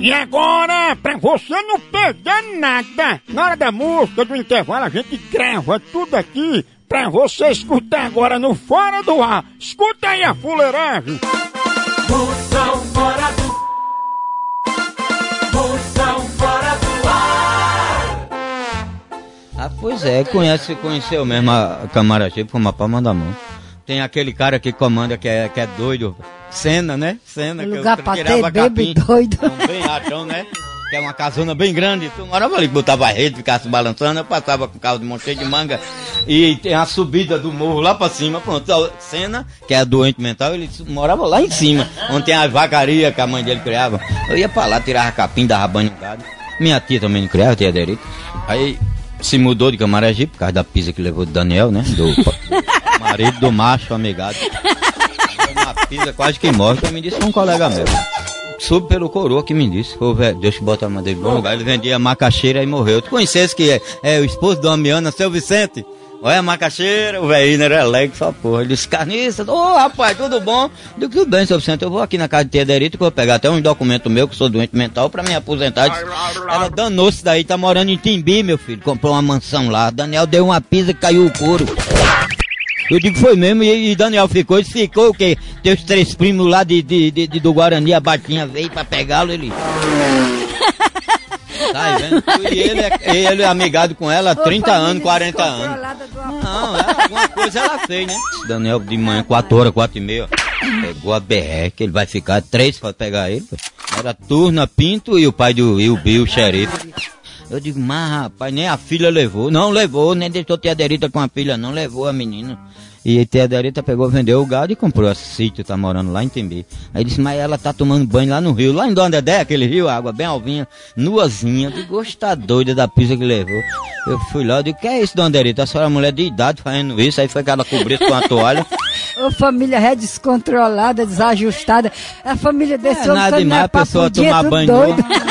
E agora, pra você não perder nada, na hora da música, do intervalo, a gente grava tudo aqui pra você escutar agora no Fora do Ar. Escuta aí a fuleiragem. Moção fora do. Moção fora do ar. Ah, pois é, conhece, conheceu mesmo a Camaragibe como a palma da mão. Tem aquele cara que comanda que é, que é doido. Cena, né? Cena. que Lugar eu pra ter capim. doido. Um bem achão, né? Que é uma casona bem grande. Tu morava ali, botava a rede, ficava se balançando, eu passava com o carro de monte de manga. E tem a subida do morro lá pra cima, pronto. A Cena, que é doente mental, ele morava lá em cima, onde tem as vacarias que a mãe dele criava. Eu ia pra lá, tirava capim, dava banho no gado. Minha tia também não criava, tia Derita. Aí se mudou de Camaragibe por causa da pisa que levou do Daniel, né? Do, do marido do macho amigado. Pisa quase que morre, que me disse um colega meu. Soube pelo coroa que me disse. Ô, velho, Deus que bota a mão dele bom lugar. Ele vendia macaxeira e morreu. Tu conhecesse que é, é o esposo da Amiana, seu Vicente? Olha a macaxeira, o velhinho era alegre, só porra. Ele disse, carniça, ô rapaz, tudo bom? Eu digo, tudo bem, seu Vicente, eu vou aqui na casa de Tia Derita que eu vou pegar até uns documentos meus, que sou doente mental, pra me aposentar. Disse, Ela danou-se daí, tá morando em Timbi, meu filho. Comprou uma mansão lá. Daniel deu uma pisa que caiu o couro. Eu digo foi mesmo, e, e Daniel ficou, ele ficou o quê? Teus três primos lá de, de, de- de- do Guarani, a Batinha veio pra pegá-lo, ele. Tá vendo? E ele, é- ele é amigado com ela há 30 anos, 40 anos. Não, ela, alguma coisa ela fez, né? Daniel de manhã, 4 horas, 4 e meia, pegou a BR, que ele vai ficar três pra pegar ele. Era Turna, Pinto e o pai do e o Bill, o xerife. Eu digo, mas rapaz, nem a filha levou. Não levou, nem deixou tia Derita com a filha, não levou a menina. E tia Derita pegou, vendeu o gado e comprou esse sítio, tá morando lá em Tembi. Aí disse, mas ela tá tomando banho lá no rio, lá em Dona Dedé, aquele rio, água bem alvinha, nuazinha. Eu digo, "Oxe, tá doida da pizza que levou. Eu fui lá, eu digo, que é isso, Dona Derita? A senhora é mulher de idade fazendo isso. Aí foi que ela cobriu com a toalha. Ô, família é descontrolada, desajustada. A família desse É homem nada não demais, a pessoa tomar banho doido. novo.